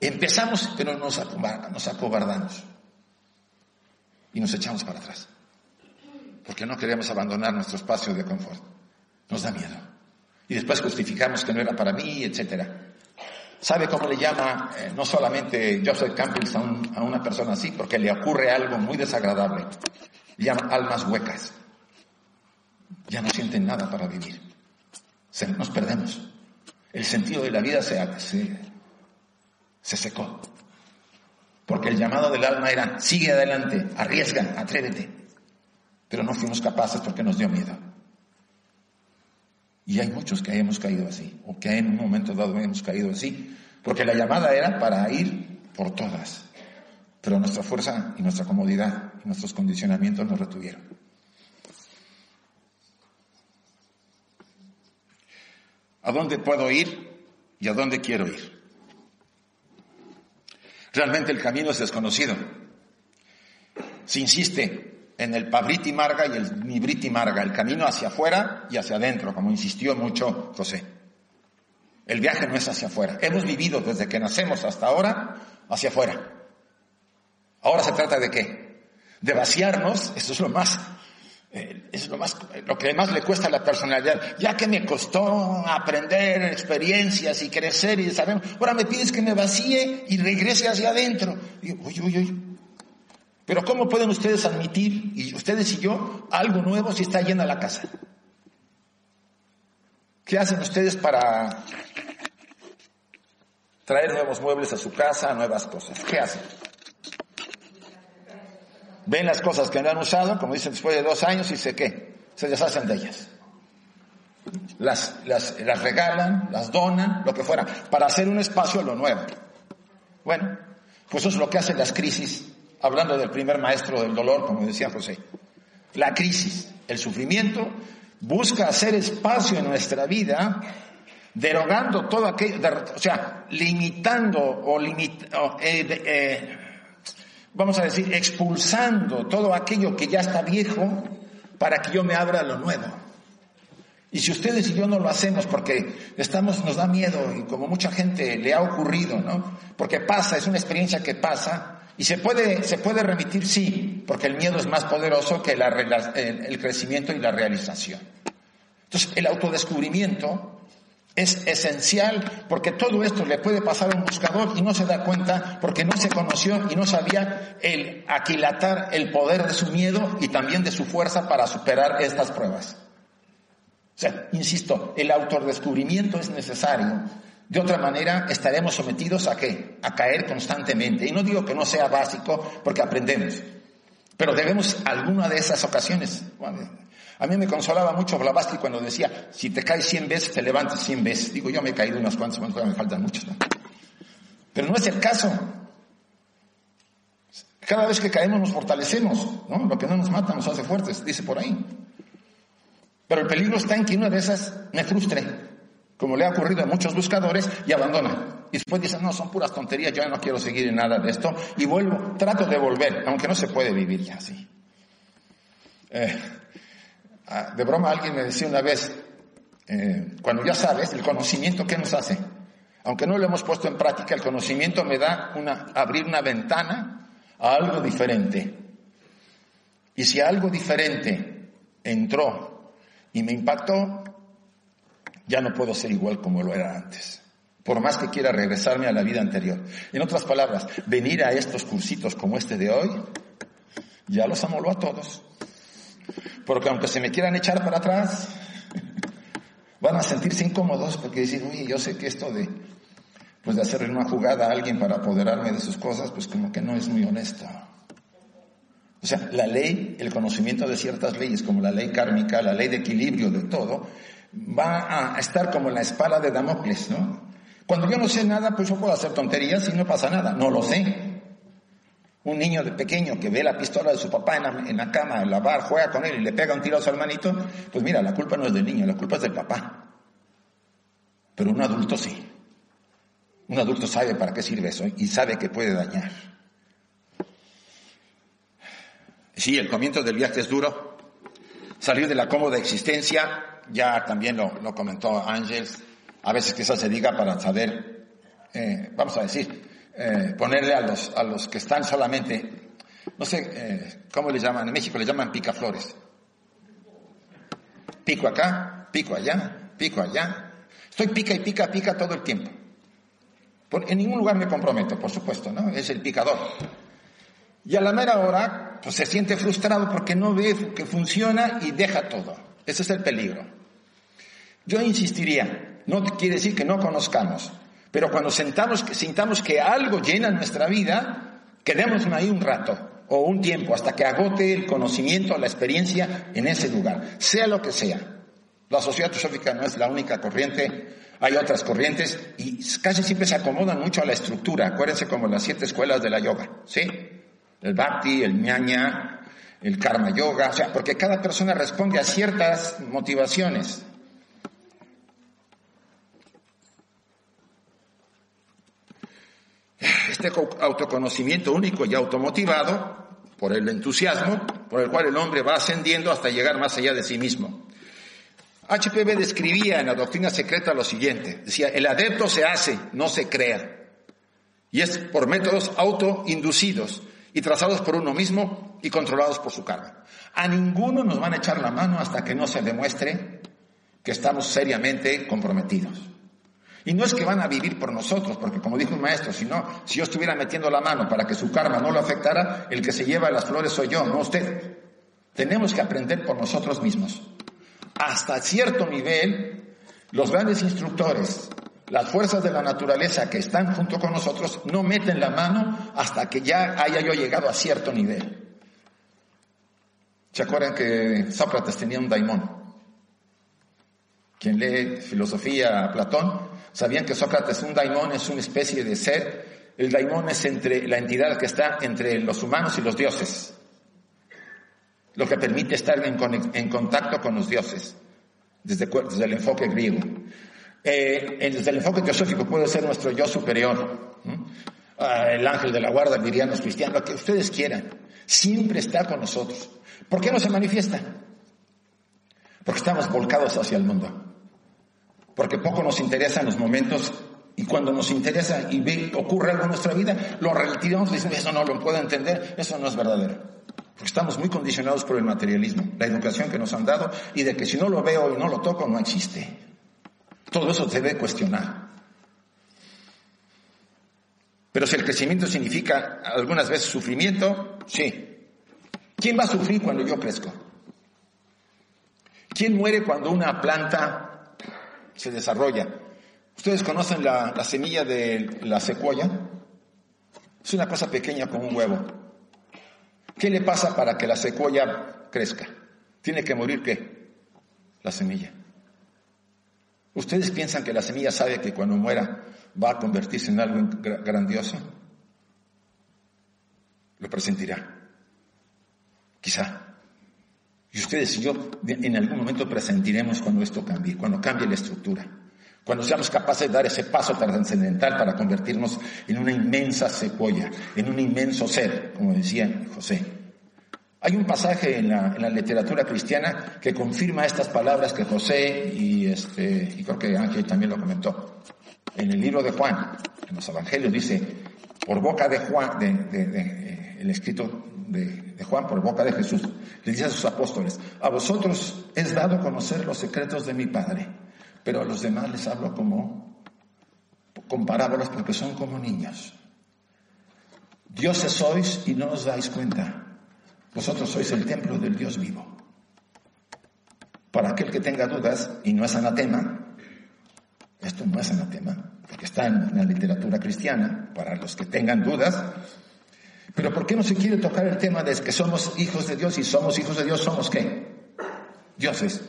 Empezamos, pero nos, acobardamos y nos echamos para atrás, porque no queremos abandonar nuestro espacio de confort. Nos da miedo. Y después justificamos que no era para mí, etcétera. ¿Sabe cómo le llama eh, no solamente Joseph Campbell a, a, una persona así? Porque le ocurre algo muy desagradable. Le llama almas huecas. Ya no sienten nada para vivir. Se, nos perdemos. El sentido de la vida se, se, se secó. Porque el llamado del alma era, sigue adelante, arriesga, atrévete. Pero no fuimos capaces porque nos dio miedo. Y hay muchos que hemos caído así, o que en un momento dado hemos caído así, porque la llamada era para ir por todas. Pero nuestra fuerza y nuestra comodidad y nuestros condicionamientos nos retuvieron. ¿A dónde puedo ir y a dónde quiero ir? Realmente el camino es desconocido. Se insiste en el Pabriti Marga y el Nibriti Marga, el camino hacia afuera y hacia adentro, como insistió mucho José. El viaje no es hacia afuera. Hemos vivido desde que nacemos hasta ahora hacia afuera. Ahora se trata de qué? De vaciarnos, eso es lo más, eh, es lo más, lo que más le cuesta a la personalidad. Ya que me costó aprender experiencias y crecer y saber, ahora me pides que me vacíe y regrese hacia adentro. Uy, uy, uy, pero ¿cómo pueden ustedes admitir, y ustedes y yo, algo nuevo si está llena la casa? ¿Qué hacen ustedes para traer nuevos muebles a su casa, nuevas cosas? ¿Qué hacen? Ven las cosas que no han usado, como dicen después de dos años, y sé qué, se deshacen de ellas. Las, las, las regalan, las donan, lo que fuera, para hacer un espacio a lo nuevo. Bueno, pues eso es lo que hacen las crisis hablando del primer maestro del dolor, como decía José. La crisis, el sufrimiento, busca hacer espacio en nuestra vida, derogando todo aquello, o sea, limitando o, eh, eh, vamos a decir, expulsando todo aquello que ya está viejo para que yo me abra lo nuevo. Y si ustedes y yo no lo hacemos porque estamos, nos da miedo y como mucha gente le ha ocurrido, ¿no? Porque pasa, es una experiencia que pasa, y se puede, se puede remitir, sí, porque el miedo es más poderoso que el, crecimiento y la realización. Entonces, el autodescubrimiento es esencial porque todo esto le puede pasar a un buscador y no se da cuenta porque no se conoció y no sabía el aquilatar el poder de su miedo y también de su fuerza para superar estas pruebas. O sea, insisto, el autodescubrimiento es necesario de otra manera, estaremos sometidos a qué? A caer constantemente. Y no digo que no sea básico, porque aprendemos. Pero debemos alguna de esas ocasiones. A mí me consolaba mucho Blavatsky cuando decía, si te caes cien veces, te levantas cien veces. Digo, yo me he caído unas cuantas, me faltan muchos. Pero no es el caso. Cada vez que caemos nos fortalecemos, ¿no? Lo que no nos mata nos hace fuertes, dice por ahí. Pero el peligro está en que una de esas me frustre como le ha ocurrido a muchos buscadores, y abandonan. Y después dicen, no, son puras tonterías, yo no quiero seguir en nada de esto, y vuelvo, trato de volver, aunque no se puede vivir ya así. Eh, de broma alguien me decía una vez, eh, cuando ya sabes, el conocimiento, ¿qué nos hace? Aunque no lo hemos puesto en práctica, el conocimiento me da una, abrir una ventana a algo diferente. Y si algo diferente entró y me impactó, ya no puedo ser igual como lo era antes. Por más que quiera regresarme a la vida anterior. En otras palabras, venir a estos cursitos como este de hoy, ya los amoló a todos. Porque aunque se me quieran echar para atrás, (laughs) van a sentirse incómodos porque dicen, uy, yo sé que esto de, pues de hacerle una jugada a alguien para apoderarme de sus cosas, pues como que no es muy honesto. O sea, la ley, el conocimiento de ciertas leyes, como la ley kármica, la ley de equilibrio de todo, va a estar como la espada de Damocles, ¿no? Cuando yo no sé nada, pues yo puedo hacer tonterías y no pasa nada, no lo sé. Un niño de pequeño que ve la pistola de su papá en la, cama, en la bar, juega con él y le pega un tiro a su hermanito, pues mira, la culpa no es del niño, la culpa es del papá. Pero un adulto sí. Un adulto sabe para qué sirve eso y sabe que puede dañar. Sí, el comienzo del viaje es duro. Salir de la cómoda existencia, ya también lo, comentó Ángels, a veces quizás se diga para saber, eh, vamos a decir, eh, ponerle a los, a los que están solamente, no sé, eh, ¿cómo le llaman? En México le llaman picaflores. Pico acá, pico allá, pico allá. Estoy pica y pica, pica todo el tiempo. en ningún lugar me comprometo, por supuesto, ¿no? Es el picador. Y a la mera hora, pues se siente frustrado porque no ve que funciona y deja todo. Ese es el peligro. Yo insistiría, no quiere decir que no conozcamos, pero cuando sentamos, sintamos que algo llena nuestra vida, quedémonos ahí un rato o un tiempo hasta que agote el conocimiento, la experiencia en ese lugar, sea lo que sea. La sociedad teosófica no es la única corriente, hay otras corrientes y casi siempre se acomodan mucho a la estructura. Acuérdense como las siete escuelas de la yoga, ¿sí? El bhakti, el ñaña, el karma yoga, o sea, porque cada persona responde a ciertas motivaciones. Este autoconocimiento único y automotivado por el entusiasmo por el cual el hombre va ascendiendo hasta llegar más allá de sí mismo. HPV describía en la doctrina secreta lo siguiente, decía, el adepto se hace, no se crea, y es por métodos autoinducidos y trazados por uno mismo y controlados por su carga. A ninguno nos van a echar la mano hasta que no se demuestre que estamos seriamente comprometidos. Y no es que van a vivir por nosotros, porque como dijo un maestro, si no, si yo estuviera metiendo la mano para que su karma no lo afectara, el que se lleva las flores soy yo, no usted. Tenemos que aprender por nosotros mismos. Hasta cierto nivel, los grandes instructores, las fuerzas de la naturaleza que están junto con nosotros, no meten la mano hasta que ya haya yo llegado a cierto nivel. ¿Se acuerdan que Sócrates tenía un daimón? Quien lee filosofía a Platón Sabían que Sócrates, un daimón, es una especie de ser. El daimón es entre la entidad que está entre los humanos y los dioses. Lo que permite estar en, contacto con los dioses, desde, el enfoque griego. Eh, desde el enfoque teosófico puede ser nuestro yo superior. Ah, el ángel de la guarda, dirían los cristianos, lo que ustedes quieran. Siempre está con nosotros. ¿Por qué no se manifiesta? Porque estamos volcados hacia el mundo porque poco nos interesa en los momentos y cuando nos interesa y ocurre algo en nuestra vida, lo relativamos y decimos, eso no lo puedo entender, eso no es verdadero. Porque estamos muy condicionados por el materialismo, la educación que nos han dado y de que si no lo veo y no lo toco, no existe. Todo eso se debe cuestionar. Pero si el crecimiento significa algunas veces sufrimiento, sí. ¿Quién va a sufrir cuando yo crezco? ¿Quién muere cuando una planta se desarrolla. ¿Ustedes conocen la, semilla de la secuoya? Es una cosa pequeña como un huevo. ¿Qué le pasa para que la secuoya crezca? Tiene que morir qué? La semilla. ¿Ustedes piensan que la semilla sabe que cuando muera va a convertirse en algo grandioso? Lo presentirá. Quizá. Y ustedes y yo en algún momento presentiremos cuando esto cambie, cuando cambie la estructura, cuando seamos capaces de dar ese paso trascendental para convertirnos en una inmensa secuoya, en un inmenso ser, como decía José. Hay un pasaje en la, literatura cristiana que confirma estas palabras que José y, este, y creo que Ángel también lo comentó. En el libro de Juan, en los evangelios dice, por boca de Juan, de, el escrito de, Juan por boca de Jesús, le dice a sus apóstoles, a vosotros es dado conocer los secretos de mi Padre, pero a los demás les hablo como con parábolas porque son como niños. Dioses sois y no os dais cuenta. Vosotros sois el templo del Dios vivo. Para aquel que tenga dudas, y no es anatema, esto no es anatema, porque está en la literatura cristiana, para los que tengan dudas, pero ¿por qué no se quiere tocar el tema de que somos hijos de Dios y somos hijos de Dios? ¿Somos qué? Dioses.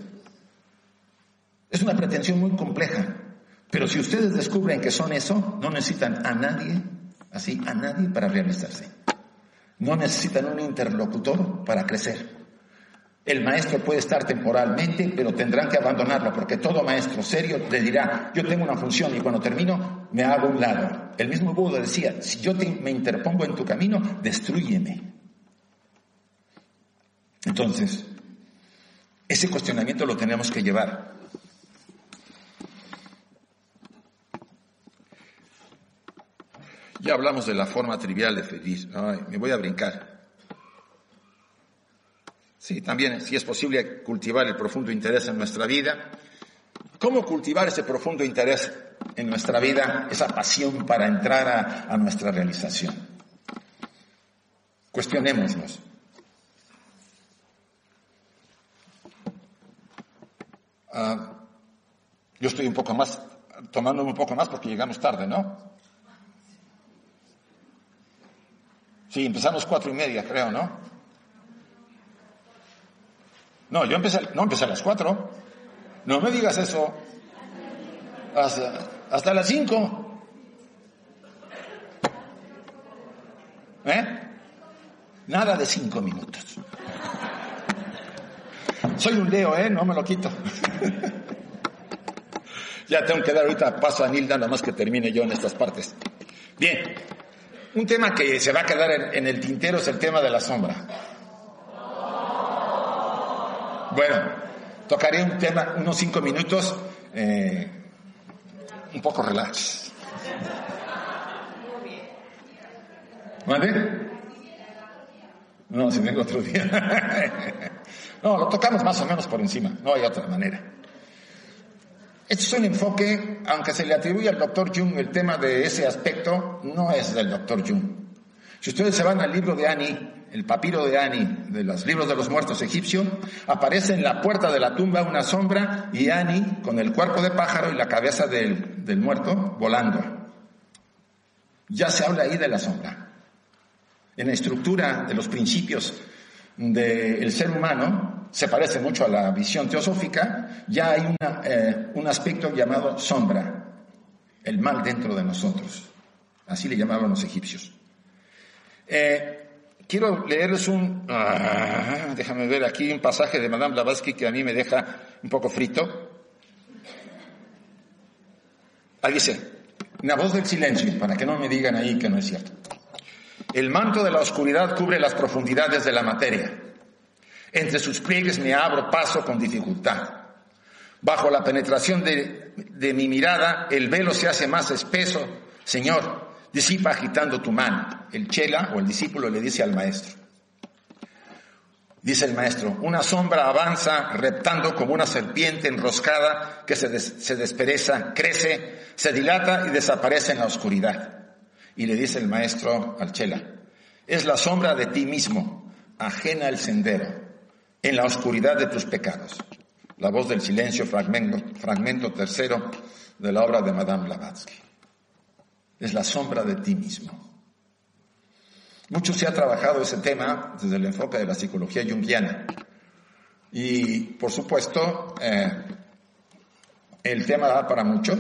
Es una pretensión muy compleja. Pero si ustedes descubren que son eso, no necesitan a nadie, así, a nadie para realizarse. No necesitan un interlocutor para crecer. El maestro puede estar temporalmente, pero tendrán que abandonarlo, porque todo maestro serio le dirá, yo tengo una función y cuando termino me hago un lado. El mismo Buda decía, si yo me interpongo en tu camino, destruyeme. Entonces, ese cuestionamiento lo tenemos que llevar. Ya hablamos de la forma trivial de feliz. me voy a brincar. Sí, también, si es posible, cultivar el profundo interés en nuestra vida. ¿Cómo cultivar ese profundo interés en nuestra vida, esa pasión para entrar a, nuestra realización? Cuestionémonos. Ah, yo estoy un poco más, tomándome un poco más porque llegamos tarde, ¿no? Sí, empezamos cuatro y media, creo, ¿no? No, yo empecé, no empecé a las cuatro. No me digas eso. Hasta, las cinco. ¿Eh? Nada de cinco minutos. Soy un Leo, ¿eh? No me lo quito. (laughs) ya tengo que dar ahorita paso a Nilda, nada más que termine yo en estas partes. Bien. Un tema que se va a quedar en el tintero es el tema de la sombra. Bueno, tocaré un tema, unos cinco minutos, eh, un poco relax. ¿Vale? No, si vengo otro día. (laughs) no, lo tocamos más o menos por encima, no hay otra manera. Este es un enfoque, aunque se le atribuye al doctor Jung el tema de ese aspecto, no es del doctor Jung. Si ustedes se van al libro de Annie, el papiro de Ani, de los libros de los muertos egipcios, aparece en la puerta de la tumba una sombra y Ani con el cuerpo de pájaro y la cabeza del, muerto volando. Ya se habla ahí de la sombra. En la estructura de los principios del ser humano, se parece mucho a la visión teosófica, ya hay eh, un aspecto llamado sombra, el mal dentro de nosotros. Así le llamaban los egipcios. Eh, quiero leerles un, ah, déjame ver aquí un pasaje de Madame Blavatsky que a mí me deja un poco frito. Ahí dice, una voz del silencio, para que no me digan ahí que no es cierto. El manto de la oscuridad cubre las profundidades de la materia. Entre sus pliegues me abro paso con dificultad. Bajo la penetración de, de mi mirada, el velo se hace más espeso. Señor, disipa agitando tu mano. El chela o el discípulo le dice al maestro. Dice el maestro, una sombra avanza reptando como una serpiente enroscada que se, despereza, crece, se dilata y desaparece en la oscuridad. Y le dice el maestro al chela, es la sombra de ti mismo, ajena al sendero, en la oscuridad de tus pecados. La voz del silencio, fragmento, fragmento tercero de la obra de Madame Blavatsky es la sombra de ti mismo. Mucho se ha trabajado ese tema desde el enfoque de la psicología junguiana. Y, por supuesto, eh, el tema da para mucho.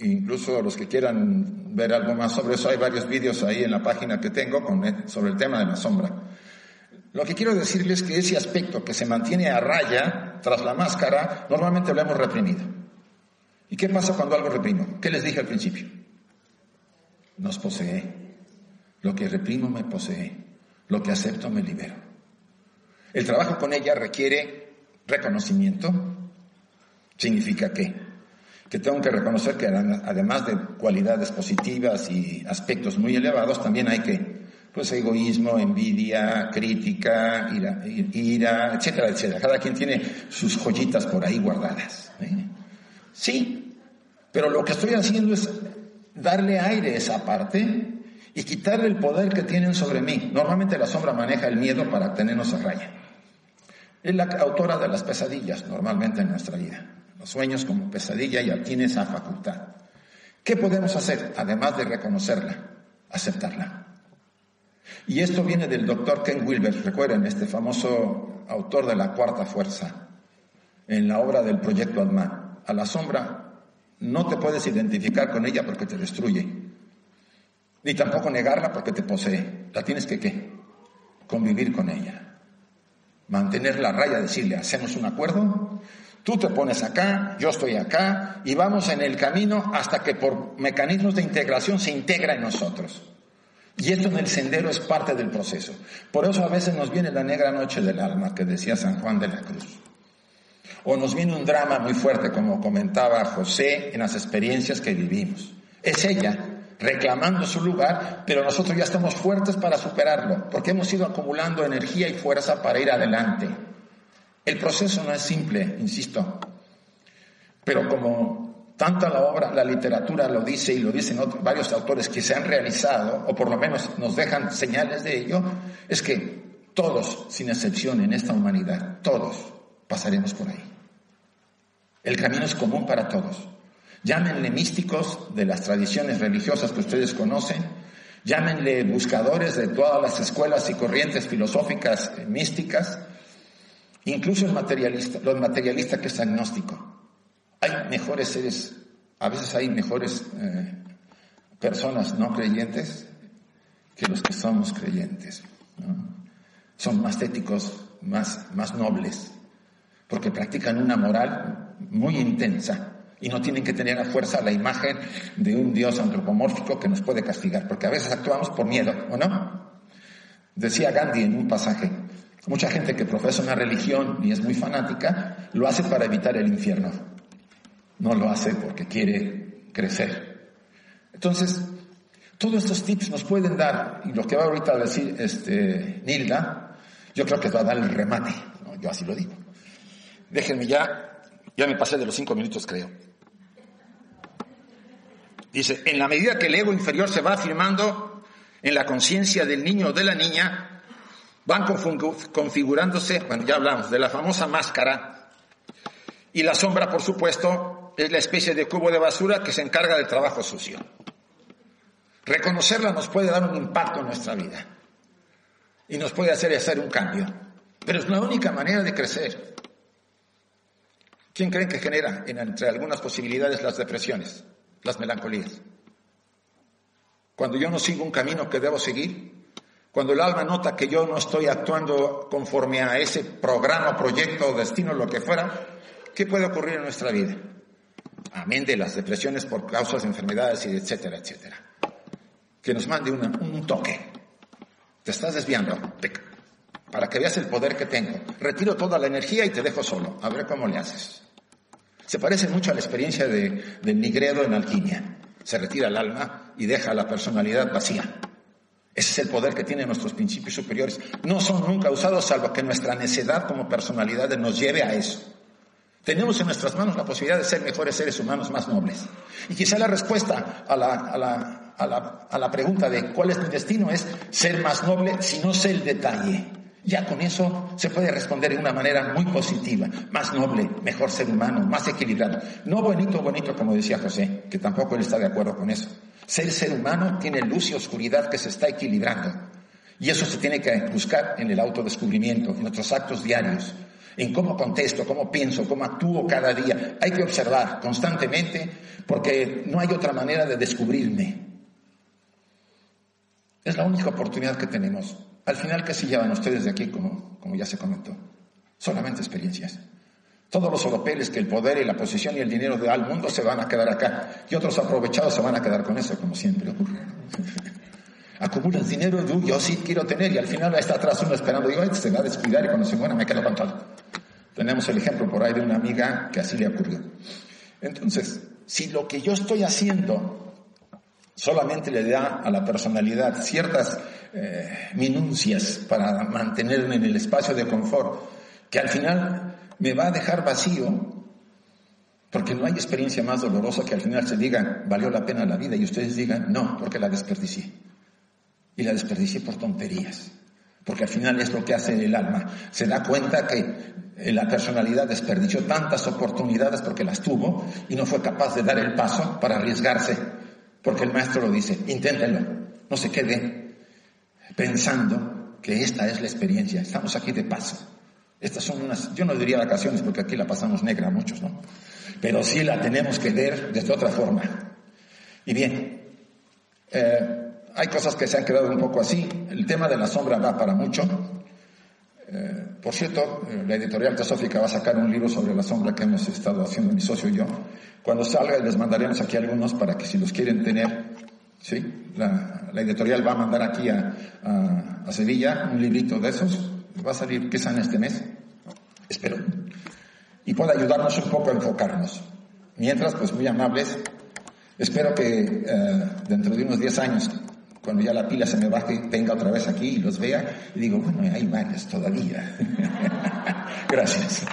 Incluso los que quieran ver algo más sobre eso, hay varios vídeos ahí en la página que tengo sobre el tema de la sombra. Lo que quiero decirles es que ese aspecto que se mantiene a raya tras la máscara, normalmente lo hemos reprimido. ¿Y qué pasa cuando algo reprimo? ¿Qué les dije al principio? Nos posee. Lo que reprimo me posee. Lo que acepto me libero. El trabajo con ella requiere reconocimiento. ¿Significa qué? Que tengo que reconocer que además de cualidades positivas y aspectos muy elevados, también hay que, pues, egoísmo, envidia, crítica, ira, ira etcétera, etcétera. Cada quien tiene sus joyitas por ahí guardadas. ¿eh? Sí, pero lo que estoy haciendo es darle aire a esa parte y quitarle el poder que tienen sobre mí. Normalmente la sombra maneja el miedo para tenernos a raya. Es la autora de las pesadillas normalmente en nuestra vida. Los sueños como pesadilla ya tiene esa facultad. ¿Qué podemos hacer además de reconocerla? Aceptarla. Y esto viene del doctor Ken Wilber, recuerden, este famoso autor de la cuarta fuerza, en la obra del proyecto Adman. A la sombra no te puedes identificar con ella porque te destruye. Ni tampoco negarla porque te posee. La tienes que ¿qué? Convivir con ella. mantener la raya, decirle, hacemos un acuerdo, tú te pones acá, yo estoy acá, y vamos en el camino hasta que por mecanismos de integración se integra en nosotros. Y esto en el sendero es parte del proceso. Por eso a veces nos viene la negra noche del alma que decía San Juan de la Cruz. O nos viene un drama muy fuerte, como comentaba José, en las experiencias que vivimos. Es ella reclamando su lugar, pero nosotros ya estamos fuertes para superarlo, porque hemos ido acumulando energía y fuerza para ir adelante. El proceso no es simple, insisto, pero como tanta la obra, la literatura lo dice y lo dicen varios autores que se han realizado, o por lo menos nos dejan señales de ello, es que todos, sin excepción en esta humanidad, todos pasaremos por ahí. El camino es común para todos. Llámenle místicos de las tradiciones religiosas que ustedes conocen, llámenle buscadores de todas las escuelas y corrientes filosóficas eh, místicas, incluso el materialista, los materialistas que es agnóstico. Hay mejores seres, a veces hay mejores eh, personas no creyentes que los que somos creyentes. Son más éticos, más, más nobles, porque practican una moral muy intensa y no tienen que tener a fuerza la imagen de un Dios antropomórfico que nos puede castigar, porque a veces actuamos por miedo, ¿o no? Decía Gandhi en un pasaje, mucha gente que profesa una religión y es muy fanática, lo hace para evitar el infierno, no lo hace porque quiere crecer. Entonces, todos estos tips nos pueden dar, y lo que va ahorita a decir este, Nilda, yo creo que va a dar el remate, yo así lo digo. Déjenme ya, ya me pasé de los cinco minutos creo. Dice, en la medida que el ego inferior se va afirmando en la conciencia del niño o de la niña, van configurándose, bueno, ya hablamos de la famosa máscara, y la sombra, por supuesto, es la especie de cubo de basura que se encarga del trabajo sucio. Reconocerla nos puede dar un impacto en nuestra vida y nos puede hacer hacer un cambio, pero es la única manera de crecer. ¿Quién creen que genera entre algunas posibilidades las depresiones? las melancolías. Cuando yo no sigo un camino que debo seguir, cuando el alma nota que yo no estoy actuando conforme a ese programa, proyecto, destino, lo que fuera, ¿qué puede ocurrir en nuestra vida? Amén de las depresiones por causas de enfermedades y etcétera, etcétera. Que nos mande un toque. Te estás desviando. Para que veas el poder que tengo. Retiro toda la energía y te dejo solo. A ver cómo le haces. Se parece mucho a la experiencia de, del Nigredo en alquimia. Se retira el alma y deja la personalidad vacía. Ese es el poder que tienen nuestros principios superiores. No son nunca usados salvo que nuestra necedad como personalidad nos lleve a eso. Tenemos en nuestras manos la posibilidad de ser mejores seres humanos más nobles. Y quizá la respuesta a la, a la, a la, a la pregunta de cuál es mi destino es ser más noble si no sé el detalle. Ya con eso se puede responder de una manera muy positiva, más noble, mejor ser humano, más equilibrado. No bonito, bonito, como decía José, que tampoco él está de acuerdo con eso. Ser ser humano tiene luz y oscuridad que se está equilibrando. Y eso se tiene que buscar en el autodescubrimiento, en nuestros actos diarios, en cómo contesto, cómo pienso, cómo actúo cada día. Hay que observar constantemente porque no hay otra manera de descubrirme. Es la única oportunidad que tenemos. Al final, ¿qué se llevan ustedes de aquí, como, ya se comentó? Solamente experiencias. Todos los europeos que el poder y la posición y el dinero de al mundo se van a quedar acá y otros aprovechados se van a quedar con eso, como siempre ocurre. (laughs) Acumulan dinero, yo, sí quiero tener y al final está atrás uno esperando, digo, se va a descuidar y cuando se muera me quedo con todo. Tenemos el ejemplo por ahí de una amiga que así le ocurrió. Entonces, si lo que yo estoy haciendo solamente le da a la personalidad ciertas eh, para mantenerme en el espacio de confort, que al final me va a dejar vacío, porque no hay experiencia más dolorosa que al final se diga, valió la pena la vida, y ustedes digan, no, porque la desperdicié. Y la desperdicié por tonterías, porque al final es lo que hace el alma. Se da cuenta que la personalidad desperdició tantas oportunidades porque las tuvo y no fue capaz de dar el paso para arriesgarse porque el maestro lo dice, inténtenlo, no se queden pensando que esta es la experiencia, estamos aquí de paso. Estas son unas, yo no diría vacaciones porque aquí la pasamos negra muchos, ¿no? Pero sí la tenemos que ver desde otra forma. Y bien, eh, hay cosas que se han quedado un poco así. El tema de la sombra va para mucho. Eh, por cierto, eh, la editorial Teosófica va a sacar un libro sobre la sombra que hemos estado haciendo mi socio y yo. Cuando salga les mandaremos aquí algunos para que si los quieren tener, ¿sí? La, editorial va a mandar aquí a, Sevilla un librito de esos. Va a salir quizá en este mes, espero. Y pueda ayudarnos un poco a enfocarnos. Mientras, pues muy amables, espero que eh, dentro de unos 10 años cuando ya la pila se me baje, venga otra vez aquí y los vea y digo, bueno, hay varias todavía. (laughs) Gracias.